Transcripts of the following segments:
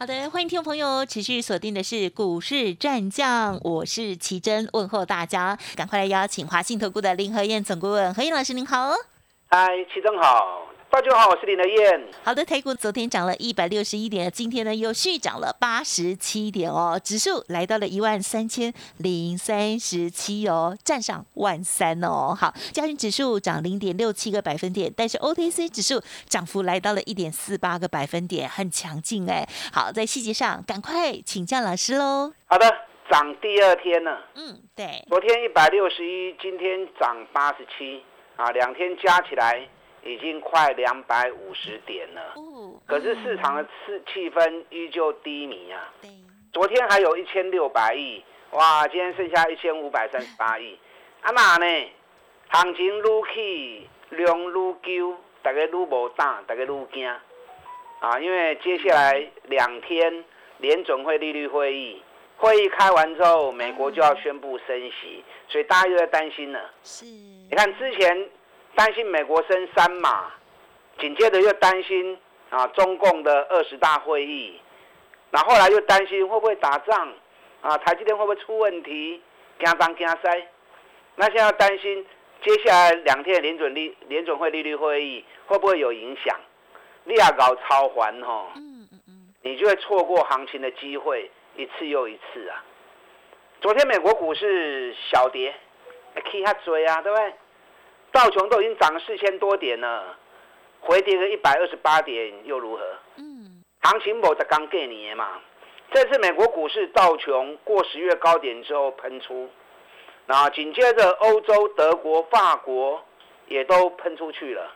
好的，欢迎听众朋友持续锁定的是股市战将，我是奇珍，问候大家，赶快来邀请华信投顾的林和燕总顾问何燕老师，您好。嗨，奇珍好。大家好，我是林德燕。好的，台股昨天涨了一百六十一点，今天呢又续涨了八十七点哦，指数来到了一万三千零三十七哦，站上万三哦。好，加权指数涨零点六七个百分点，但是 OTC 指数涨幅来到了一点四八个百分点，很强劲哎。好，在细节上赶快请教老师喽。好的，涨第二天了。嗯，对。昨天一百六十一，今天涨八十七啊，两天加起来。已经快两百五十点了，可是市场的气气氛依旧低迷啊。昨天还有一千六百亿，哇，今天剩下一千五百三十八亿。啊嘛呢？行情愈起，量愈旧，大家愈无胆，大家愈惊啊！因为接下来两天联准会利率会议，会议开完之后，美国就要宣布升息，所以大家又在担心了。是，你看之前。担心美国升三码，紧接着又担心啊中共的二十大会议，那后来又担心会不会打仗，啊台积电会不会出问题，惊东惊西，那现在担心接下来两天联准利联准会利率会议会不会有影响，你要搞超环吼，嗯嗯嗯，你就会错过行情的机会一次又一次啊。昨天美国股市小跌，可以下追啊，对不对？道琼都已经涨了四千多点了，回跌个一百二十八点又如何？嗯，行情某在刚给你嘛。这次美国股市道琼过十月高点之后喷出，那紧接着欧洲德国、法国也都喷出去了。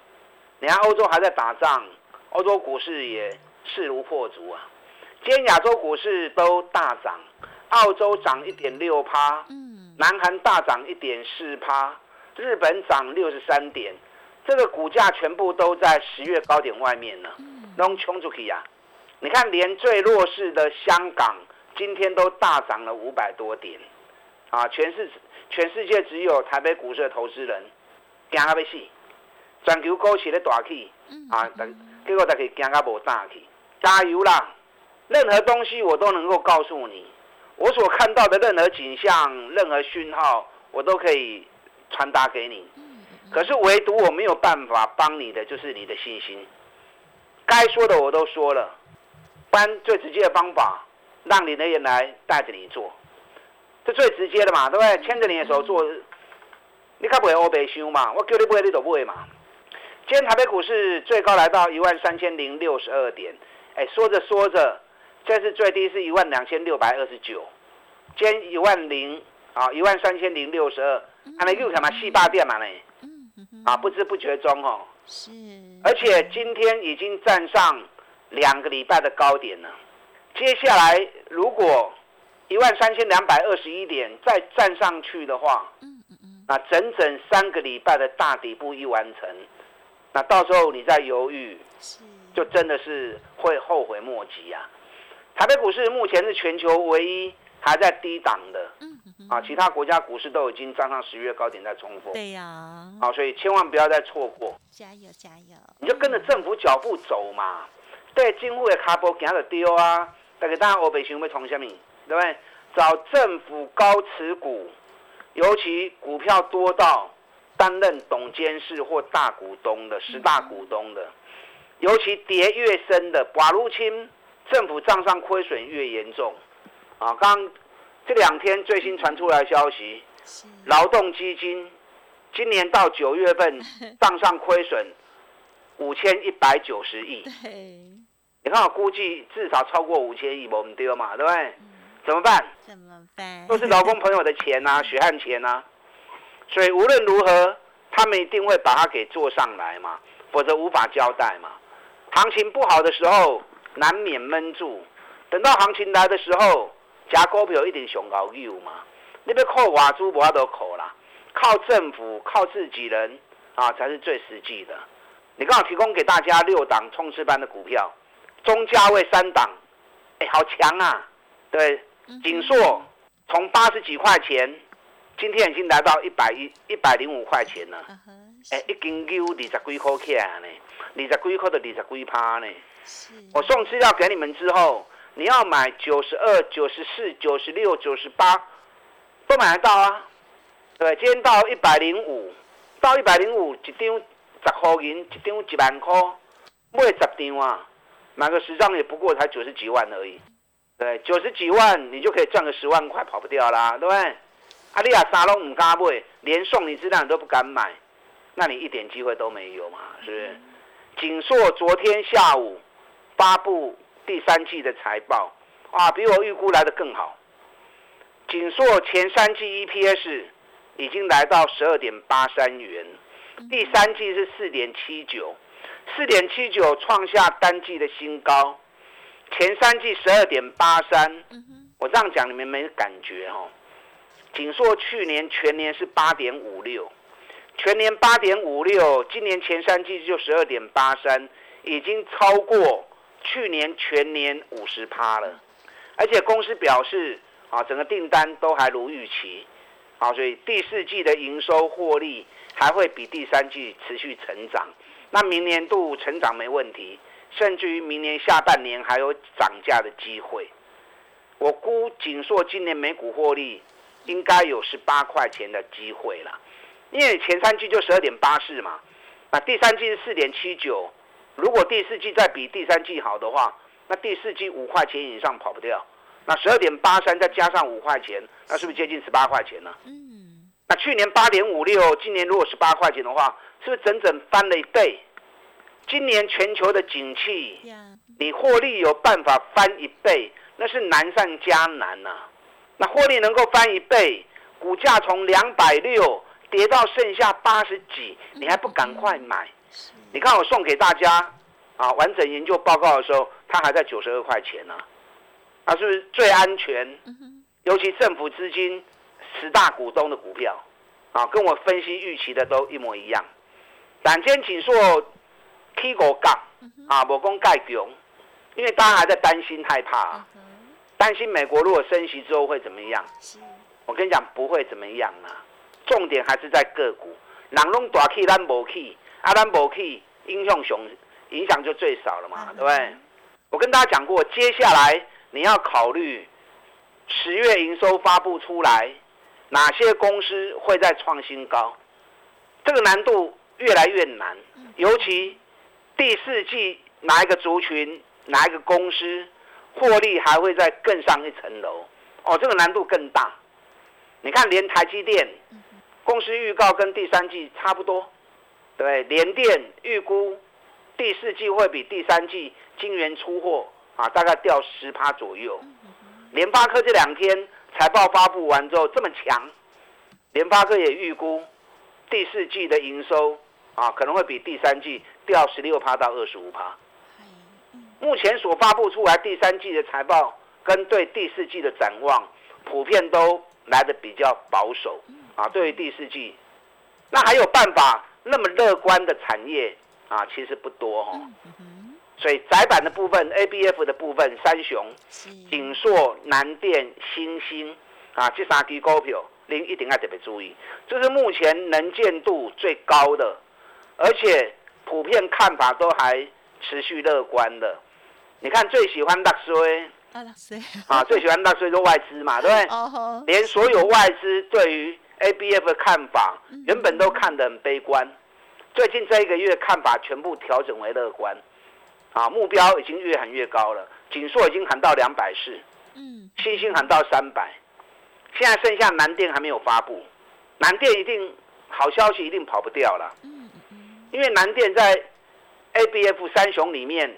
你看欧洲还在打仗，欧洲股市也势如破竹啊。今天亚洲股市都大涨，澳洲涨一点六趴，嗯，南韩大涨一点四趴。日本涨六十三点，这个股价全部都在十月高点外面了，弄冲出去呀！你看，连最弱势的香港今天都大涨了五百多点，啊，全世全世界只有台北股市的投资人惊啊要死，全球股市咧大起，啊，结果大家惊啊无胆去，加油啦！任何东西我都能够告诉你，我所看到的任何景象、任何讯号，我都可以。传达给你，可是唯独我没有办法帮你的，就是你的信心。该说的我都说了，不然最直接的方法，让你的人来带着你做，这最直接的嘛，对不对？牵着你的手做，你可不会欧白修嘛？我叫你不会，你都不会嘛。今天台北股市最高来到一万三千零六十二点，哎，说着说着，这次最低是一万两千六百二十九，今天一万零啊，一万三千零六十二。安尼又什么四八点嘛呢？啊，不知不觉中哦，是，而且今天已经站上两个礼拜的高点了。接下来如果一万三千两百二十一点再站上去的话，嗯嗯嗯，那整整三个礼拜的大底部一完成，那到时候你再犹豫，就真的是会后悔莫及啊！台北股市目前是全球唯一还在低档的。啊，其他国家股市都已经站上十月高点在冲锋。对呀。好，所以千万不要再错过。加油加油！你就跟着政府脚步走嘛。对，政府的卡波行得丢啊。大家当然我北想要从什么？对不对？找政府高持股，尤其股票多到担任董监事或大股东的十大股东的，尤其跌越深的，寡入侵，政府账上亏损越严重。啊，刚。这两天最新传出来消息，劳动基金今年到九月份 账上亏损五千一百九十亿。你看我估计至少超过五千亿，我们丢嘛，对不对？怎么办？怎么办？都是劳工朋友的钱呐，血汗钱呐。所以无论如何，他们一定会把它给做上来嘛，否则无法交代嘛。行情不好的时候，难免闷住，等到行情来的时候。加股票一定上高有嘛？你要扣外资无法度扣啦，靠政府、靠自己人啊，才是最实际的。你刚好提供给大家六档冲刺班的股票，中价位三档，哎，好强啊！对，锦硕从八十几块钱，今天已经来到一百一一百零五块钱了。哎，一斤牛二十几块起来呢，二十几块的二十几趴呢。我送资料给你们之后，你要买九十二、九十四、九十六、九十八，都买得到啊。对，今天到一百零五，到一百零五一张。十块银一张一万块，买十张啊，买个十张也不过才九十几万而已。对，九十几万你就可以赚个十万块，跑不掉啦，对不对？阿丽亚沙龙唔敢买，连送你质量都不敢买，那你一点机会都没有嘛，是不是？锦硕昨天下午发布第三季的财报，啊，比我预估来的更好。锦硕前三季 EPS 已经来到十二点八三元。第三季是四点七九，四点七九创下单季的新高，前三季十二点八三。我这样讲你们没感觉哈？锦硕去年全年是八点五六，全年八点五六，今年前三季就十二点八三，已经超过去年全年五十趴了。而且公司表示啊，整个订单都还如预期，啊，所以第四季的营收获利。还会比第三季持续成长，那明年度成长没问题，甚至于明年下半年还有涨价的机会。我估锦硕今年每股获利应该有十八块钱的机会了，因为前三季就十二点八四嘛，那第三季是四点七九，如果第四季再比第三季好的话，那第四季五块钱以上跑不掉，那十二点八三再加上五块钱，那是不是接近十八块钱呢？嗯那去年八点五六，今年如果十八块钱的话，是不是整整翻了一倍？今年全球的景气，你获利有办法翻一倍，那是难上加难呐。那获利能够翻一倍，股价从两百六跌到剩下八十几，你还不赶快买？你看我送给大家啊，完整研究报告的时候，它还在九十二块钱呢。那是不是最安全？尤其政府资金。十大股东的股票，啊，跟我分析预期的都一模一样。两间锦硕 K 股杠啊，我讲盖强，因为大家还在担心害怕，担心美国如果升息之后会怎么样？我跟你讲，不会怎么样啊。重点还是在个股，人拢大起，咱无起，啊，咱无起，影响熊影响就最少了嘛，对不对？我跟大家讲过，接下来你要考虑十月营收发布出来。哪些公司会在创新高？这个难度越来越难，尤其第四季哪一个族群、哪一个公司获利还会再更上一层楼？哦，这个难度更大。你看，连台积电公司预告跟第三季差不多，对，联电预估第四季会比第三季晶圆出货啊，大概掉十趴左右。联发科这两天。财报发布完之后这么强，联发科也预估第四季的营收啊可能会比第三季掉十六趴到二十五趴。目前所发布出来第三季的财报跟对第四季的展望，普遍都来的比较保守啊。对于第四季，那还有办法那么乐观的产业啊，其实不多哈。所以窄板的部分，A B F 的部分，三雄、锦硕、南电、新兴啊，这三支股票，您一定要特别注意，这是目前能见度最高的，而且普遍看法都还持续乐观的。你看最喜欢大衰啊，啊，最喜欢大衰都外资嘛，对不对？连所有外资对于 A B F 的看法，原本都看得很悲观，最近这一个月看法全部调整为乐观。啊，目标已经越喊越高了，锦硕已经喊到两百四，嗯，星星喊到三百，现在剩下南电还没有发布，南电一定好消息一定跑不掉了，因为南电在 A B F 三雄里面，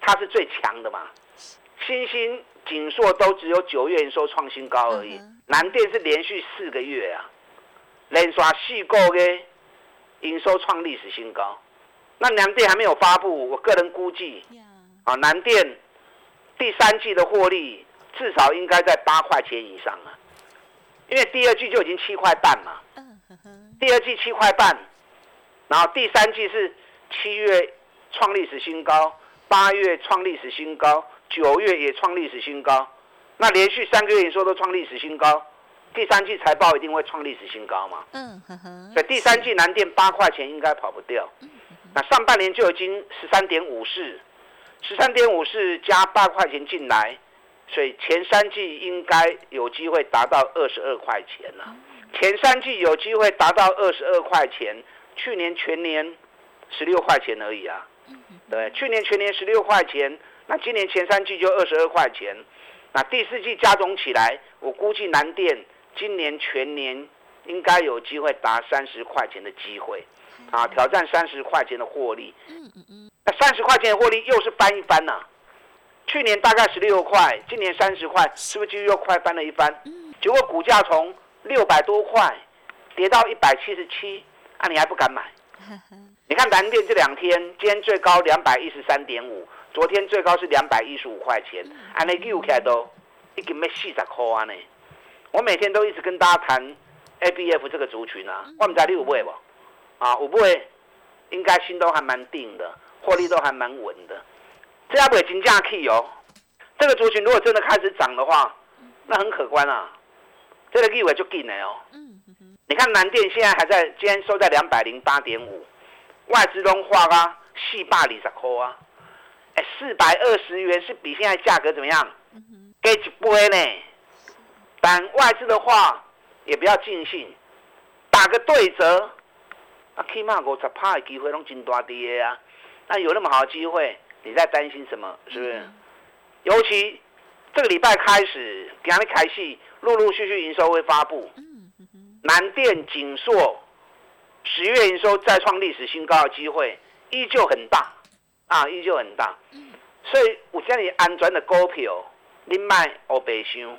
它是最强的嘛，星星、锦硕都只有九月营收创新高而已，南电是连续四个月啊，连刷四个月营收创历史新高。那南电还没有发布，我个人估计，啊，南电第三季的获利至少应该在八块钱以上啊。因为第二季就已经七块半嘛。第二季七块半，然后第三季是七月创历史新高，八月创历史新高，九月也创历史新高，那连续三个月营收都创历史新高，第三季财报一定会创历史新高嘛？嗯哼哼。所以第三季南电八块钱应该跑不掉。那上半年就已经十三点五四，十三点五四加八块钱进来，所以前三季应该有机会达到二十二块钱了。前三季有机会达到二十二块钱，去年全年十六块钱而已啊。对，去年全年十六块钱，那今年前三季就二十二块钱，那第四季加总起来，我估计南电今年全年应该有机会达三十块钱的机会，啊，挑战三十块钱的获利。嗯嗯嗯。那三十块钱的获利又是翻一番呐。去年大概十六块，今年三十块，是不是就又快翻了一番？结果股价从六百多块，跌到一百七十七，啊，你还不敢买？你看南电这两天，今天最高两百一十三点五，昨天最高是两百一十五块钱，啊，那又起来都已经要四十块啊呢。我每天都一直跟大家谈 A B F 这个族群啊，我们在六位不？啊，五位应该心都还蛮定的，获利都还蛮稳的。这要不会金价 K 哦，这个族群如果真的开始涨的话，那很可观啊。这个机会就进来哦。嗯你看南电现在还在，今天收在两百零八点五，外资都化啊，四百二十块啊，哎，四百二十元是比现在价格怎么样？给一倍呢。但外资的话也不要尽兴，打个对折，啊，起码五十趴的机会拢真大啲啊。那有那么好的机会，你在担心什么？是不是？尤其这个礼拜开始，今日开始。陆陆续续营收会发布，南电、锦硕十月营收再创历史新高的机会依旧很大，啊，依旧很大。所以我叫你安全的股票，你卖我别想，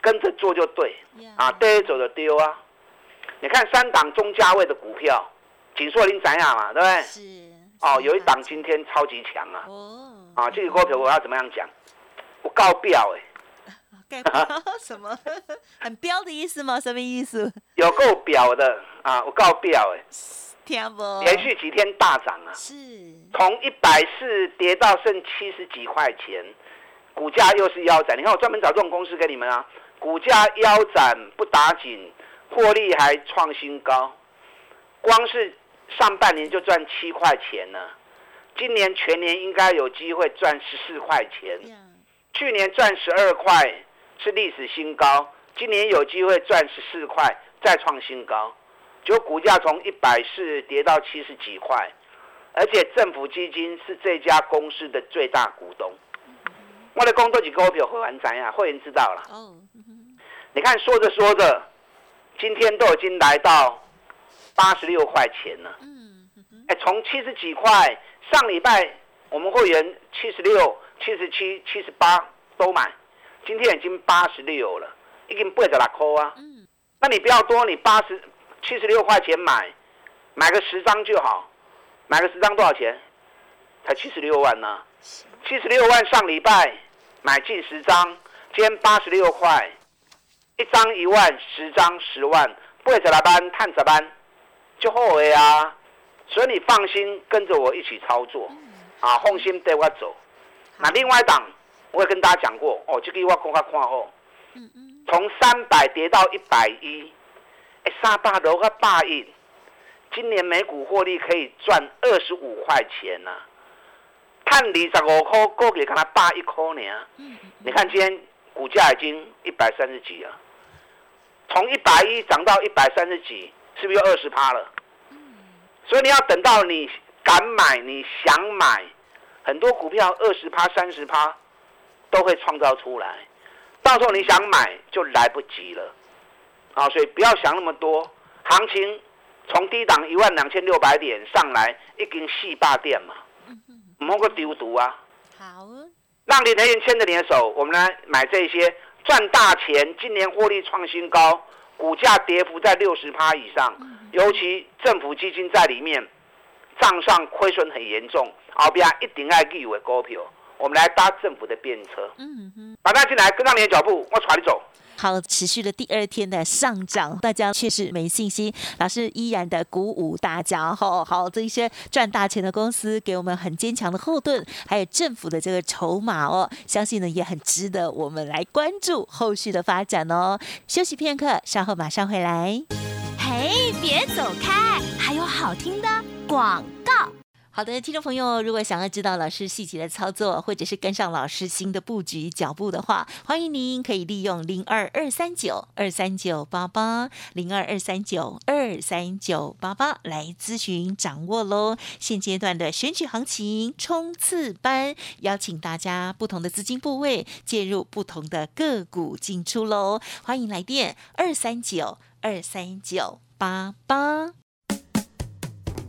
跟着做就对，啊，跌走就丢啊。你看三档中价位的股票，锦硕您怎样嘛，对不对？是。哦，有一档今天超级强啊。哦。啊，这个股票我要怎么样讲？我告标哎。盖什么？很标的意思吗？什么意思？有够表的啊！我告表哎，听不？连续几天大涨啊！是，从一百四跌到剩七十几块钱，股价又是腰斩。你看我专门找这种公司给你们啊，股价腰斩不打紧，获利还创新高，光是上半年就赚七块钱呢，今年全年应该有机会赚十四块钱，去年赚十二块。是历史新高，今年有机会赚十四块，再创新高，就股价从一百四跌到七十几块，而且政府基金是这家公司的最大股东。我的工作几股票会完怎样？会员知道了。哦，你看说着说着，今天都已经来到八十六块钱了。嗯哎，从七十几块，上礼拜我们会员七十六、七十七、七十八都买。今天已经八十六了，已经八十六块啊。嗯，那你不要多，你八十七十六块钱买，买个十张就好。买个十张多少钱？才七十六万呢。七十六万上礼拜买进十张，今天八十六块，一张一万，十张十万，八十六班探十班就好的啊。所以你放心跟着我一起操作，啊，放心带我走。那另外一档。我也跟大家讲过哦，这个我公开看后，从三百跌到一百一，哎，三百多个八亿，今年每股获利可以赚二十五块钱呐，看二十五块，过给看他八一块呢。你看今天股价已经一百三十几了，从一百一涨到一百三十几，是不是又二十趴了？所以你要等到你敢买，你想买，很多股票二十趴、三十趴。都会创造出来，到时候你想买就来不及了，啊，所以不要想那么多。行情从低档一万两千六百点上来，已经四霸店嘛，唔好个丢毒啊。好，让林德燕牵着你的手，我们来买这些赚大钱。今年获利创新高，股价跌幅在六十趴以上，尤其政府基金在里面，账上亏损很严重，后边一定爱记为股票。我们来搭政府的便车，嗯哼，把他进来，跟上你的脚步，我传你走。好，持续的第二天的上涨，大家确实没信心。老师依然的鼓舞大家，好好这一些赚大钱的公司给我们很坚强的后盾，还有政府的这个筹码哦，相信呢也很值得我们来关注后续的发展哦。休息片刻，稍后马上回来。嘿，别走开，还有好听的广。好的，听众朋友，如果想要知道老师细节的操作，或者是跟上老师新的布局脚步的话，欢迎您可以利用零二二三九二三九八八零二二三九二三九八八来咨询掌握喽。现阶段的选举行情冲刺班，邀请大家不同的资金部位介入不同的个股进出喽。欢迎来电二三九二三九八八。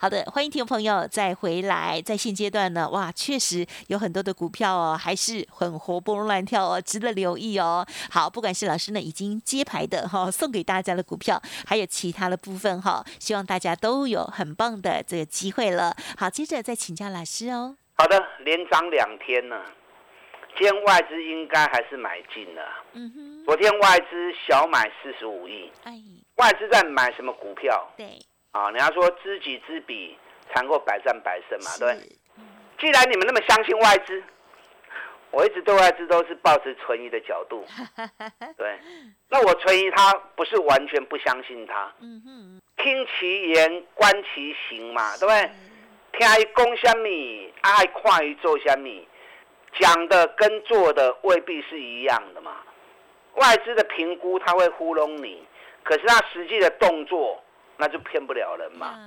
好的，欢迎听众朋友再回来。在现阶段呢，哇，确实有很多的股票哦，还是很活蹦乱跳哦，值得留意哦。好，不管是老师呢已经揭牌的哈，送给大家的股票，还有其他的部分哈，希望大家都有很棒的这个机会了。好，接着再请教老师哦。好的，连涨两天呢，今天外资应该还是买进了。嗯哼。昨天外资小买四十五亿。哎。外资在买什么股票？对。啊，人家说知己知彼，才能够百战百胜嘛，对。既然你们那么相信外资，我一直对外资都是保持存疑的角度。对，那我存疑他不是完全不相信他。嗯哼。听其言，观其行嘛，对不对？听一讲什么，爱看一做什么，讲的跟做的未必是一样的嘛。外资的评估他会糊弄你，可是他实际的动作。那就骗不了人嘛。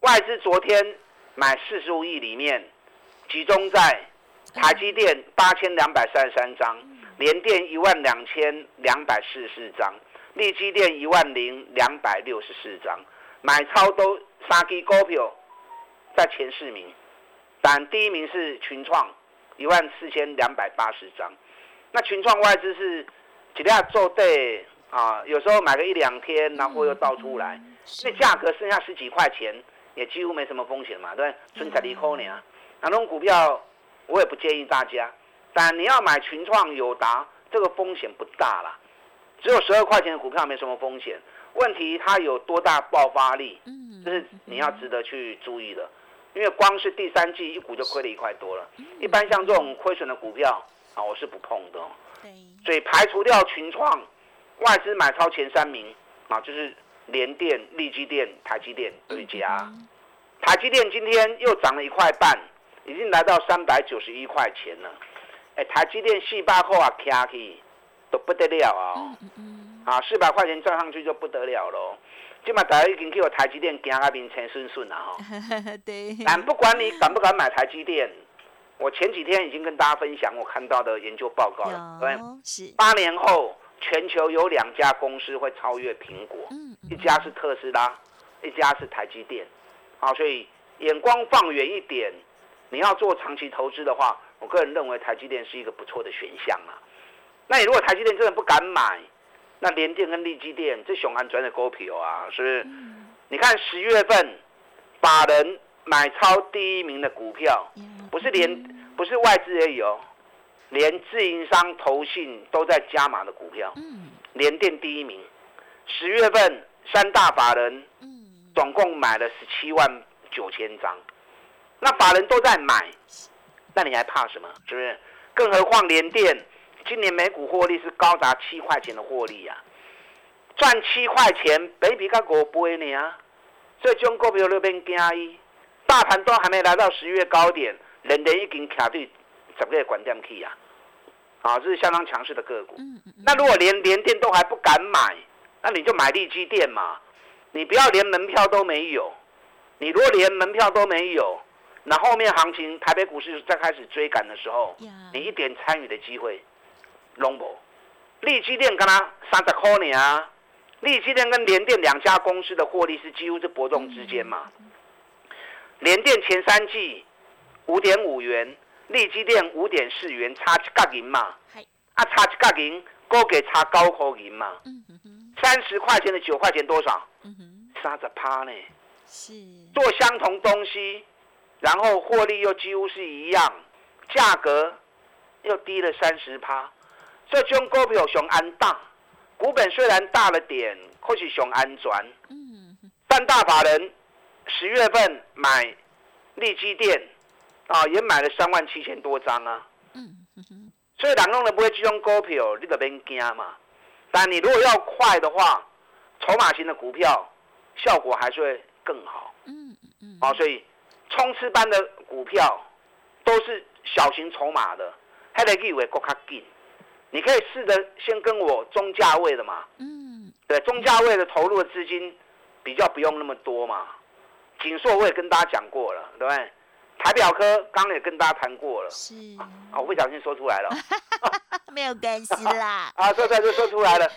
外资昨天买四十五亿里面，集中在台积电八千两百三十三张，联电一万两千两百四十四张，力基电一万零两百六十四张，买超都三基股票在前四名，但第一名是群创一万四千两百八十张。那群创外资是几下做对啊？有时候买个一两天，然后又倒出来。那价格剩下十几块钱，也几乎没什么风险嘛，对纯粹利空呢。那种股票我也不建议大家，但你要买群创、友达，这个风险不大啦。只有十二块钱的股票没什么风险。问题它有多大爆发力？嗯，这是你要值得去注意的。因为光是第三季一股就亏了一块多了。一般像这种亏损的股票啊，我是不碰的。对。所以排除掉群创，外资买超前三名啊，就是。联电、力基电、台积电对家，台积电今天又涨了一块半，已经来到三百九十一块钱了。哎，台积电四百块啊，卡起都不得了啊！啊，四百块钱赚上去就不得了喽。今嘛大家已经去我台积电行啊面前顺顺了哈。对。但不管你敢不敢买台积电，我前几天已经跟大家分享我看到的研究报告了，对，是八年后。全球有两家公司会超越苹果，一家是特斯拉，一家是台积电。好，所以眼光放远一点，你要做长期投资的话，我个人认为台积电是一个不错的选项啊。那你如果台积电真的不敢买，那联电跟力积电这熊安转的股票啊，是不是？你看十月份法人买超第一名的股票，不是连不是外资而已哦。连自营商、投信都在加码的股票，嗯，联电第一名，十月份三大法人，嗯，总共买了十七万九千张，那法人都在买，那你还怕什么？是不是？更何况联电今年每股获利是高达七块钱的获利啊，赚七块钱，比比个五倍呢啊！所以中股票那边惊伊，大盘都还没来到十月高点，人家已经卡对十个关点去啊！啊，这是相当强势的个股。那如果连连电都还不敢买，那你就买利基电嘛。你不要连门票都没有。你如果连门票都没有，那后面行情台北股市再开始追赶的时候，你一点参与的机会，拢无。利基电跟他三十块呢啊，利基电跟联电两家公司的获利是几乎是波动之间嘛。联电前三季五点五元，利基电五点四元，差一角银嘛。啊，差一角银，高给差高口银嘛。三十块钱的九块钱多少？三十趴呢。是。做相同东西，然后获利又几乎是一样，价格又低了三十趴。这种股票熊安大，股本虽然大了点，可是熊安全。嗯。但大法人。十月份买利基店，啊，也买了三万七千多张啊。嗯所以，人弄的不会这种股票，你就别惊嘛。但你如果要快的话，筹码型的股票效果还是会更好。嗯嗯嗯。所以冲刺班的股票都是小型筹码的，还得以为够卡紧。你可以试着先跟我中价位的嘛。嗯。对，中价位的投入的资金比较不用那么多嘛。锦硕我也跟大家讲过了，对不对？台表科刚刚也跟大家谈过了，是啊，我不小心说出来了，没有关系啦。啊，说出来就说出来了。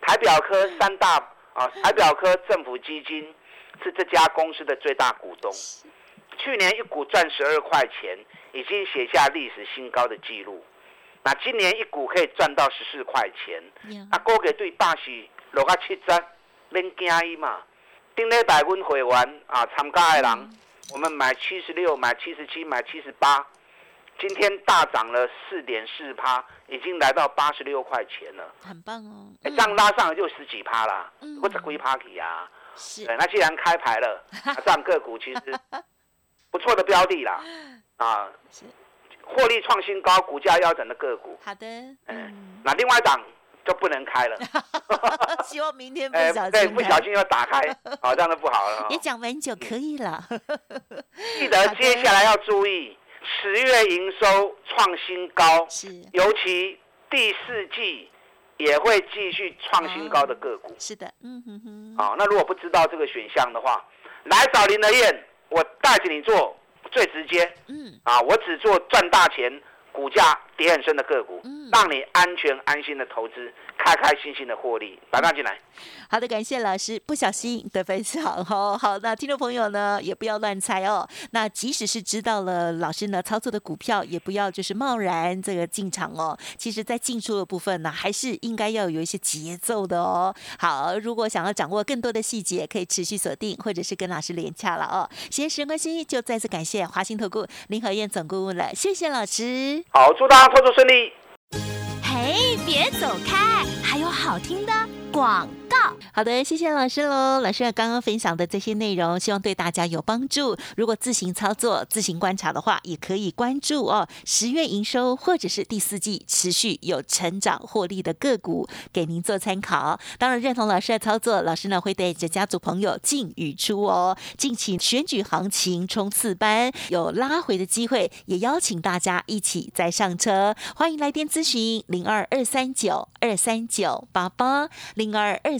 台表科三大啊，台表科政府基金是这家公司的最大股东，去年一股赚十二块钱，已经写下历史新高的记录。那今年一股可以赚到十四块钱，啊，高给对大喜落个七折，恁惊伊嘛？顶礼拜阮会员啊，参加的人，我们买七十六，买七十七，买七十八，今天大涨了四点四趴，已经来到八十六块钱了，很棒哦！这样拉上就十几趴啦，或者归 party 啊？是。那既然开牌了，这样个股其实 不错的标的啦，啊，获利创新高，股价腰斩的个股。好的。嗯。那另外一档。就不能开了，希望明天不小心，对，不小心要打开，好，这样就不好了。也讲完就可以了。记得接下来要注意，十月营收创新高，是，尤其第四季也会继续创新高的个股。是的，嗯哼哼。好，那如果不知道这个选项的话，来找林德燕，我带着你做最直接。嗯，啊，我只做赚大钱。股价跌很深的个股，让你安全安心的投资，开开心心的获利，打上进来。好的，感谢老师，不小心的分享哦。好，那听众朋友呢，也不要乱猜哦。那即使是知道了老师呢操作的股票，也不要就是贸然这个进场哦。其实，在进出的部分呢，还是应该要有一些节奏的哦。好，如果想要掌握更多的细节，可以持续锁定，或者是跟老师连洽了哦。时间关系，就再次感谢华兴投顾林和燕总顾问了，谢谢老师。好，祝大家操作顺利。嘿，别走开，还有好听的广。好的，谢谢老师喽。老师刚刚分享的这些内容，希望对大家有帮助。如果自行操作、自行观察的话，也可以关注哦。十月营收或者是第四季持续有成长获利的个股，给您做参考。当然，认同老师的操作，老师呢会带着家族朋友进与出哦。敬请选举行情冲刺班有拉回的机会，也邀请大家一起再上车。欢迎来电咨询零二二三九二三九八八零二二。